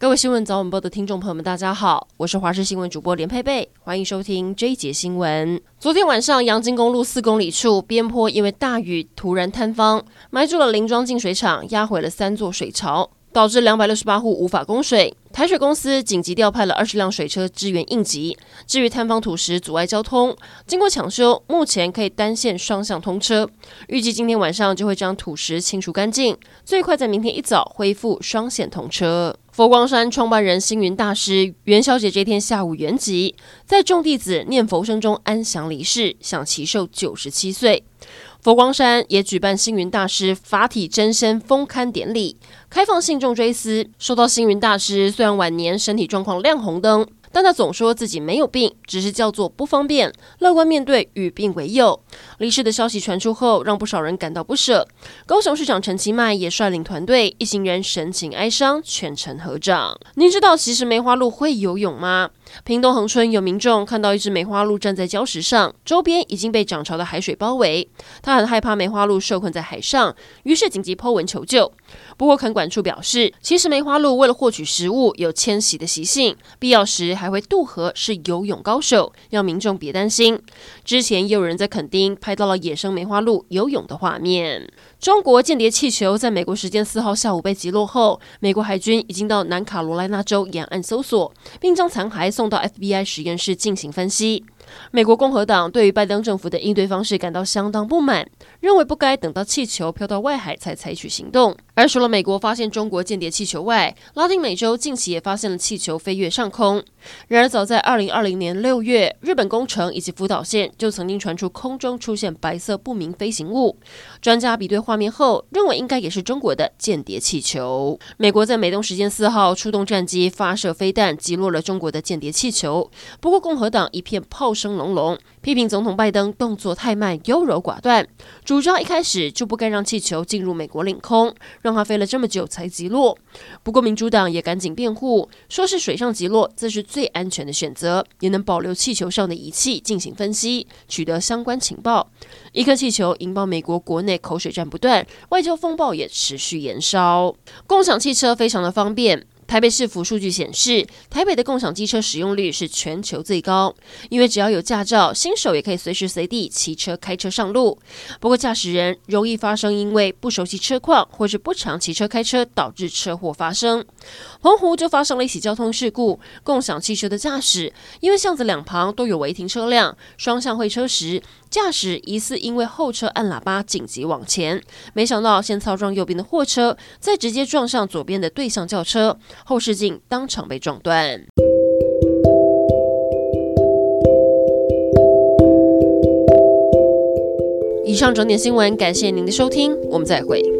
各位新闻早晚报的听众朋友们，大家好，我是华视新闻主播连佩佩，欢迎收听这一节新闻。昨天晚上，阳金公路四公里处边坡因为大雨突然坍方，埋住了林庄净水厂，压毁了三座水槽，导致两百六十八户无法供水。台水公司紧急调派了二十辆水车支援应急。至于坍方土石阻碍交通，经过抢修，目前可以单线双向通车。预计今天晚上就会将土石清除干净，最快在明天一早恢复双线通车。佛光山创办人星云大师元宵节这天下午圆寂，在众弟子念佛声中安详离世，享其寿九十七岁。佛光山也举办星云大师法体真身封刊典礼，开放信众追思。说到星云大师，虽然晚年身体状况亮红灯，但他总说自己没有病，只是叫做不方便，乐观面对，与病为友。离世的消息传出后，让不少人感到不舍。高雄市长陈其迈也率领团队，一行人神情哀伤，全程合掌。您知道其实梅花鹿会游泳吗？屏东恒春有民众看到一只梅花鹿站在礁石上，周边已经被涨潮的海水包围，他很害怕梅花鹿受困在海上，于是紧急抛文求救。不过垦管处表示，其实梅花鹿为了获取食物，有迁徙的习性，必要时还会渡河，是游泳高手，要民众别担心。之前也有人在垦丁拍到了野生梅花鹿游泳的画面。中国间谍气球在美国时间四号下午被击落后，美国海军已经到南卡罗来纳州沿岸搜索，并将残骸送到 FBI 实验室进行分析。美国共和党对于拜登政府的应对方式感到相当不满，认为不该等到气球飘到外海才采取行动。而除了美国发现中国间谍气球外，拉丁美洲近期也发现了气球飞越上空。然而，早在二零二零年六月，日本宫城以及福岛县就曾经传出空中出现白色不明飞行物。专家比对画面后，认为应该也是中国的间谍气球。美国在美东时间四号出动战机发射飞弹，击落了中国的间谍气球。不过，共和党一片炮声隆隆，批评总统拜登动作太慢、优柔寡断，主张一开始就不该让气球进入美国领空，让它飞了这么久才击落。不过，民主党也赶紧辩护，说是水上击落，这是最安全的选择，也能保留气球上的仪器进行分析，取得相关情报。一颗气球引爆美国国内口水战不断，外交风暴也持续延烧。共享汽车非常的方便。台北市府数据显示，台北的共享机车使用率是全球最高，因为只要有驾照，新手也可以随时随地骑车、开车上路。不过，驾驶人容易发生因为不熟悉车况或是不常骑车开车导致车祸发生。澎湖就发生了一起交通事故，共享汽车的驾驶因为巷子两旁都有违停车辆，双向会车时，驾驶疑似因为后车按喇叭紧急往前，没想到先操撞右边的货车，再直接撞上左边的对向轿车。后视镜当场被撞断。以上整点新闻，感谢您的收听，我们再会。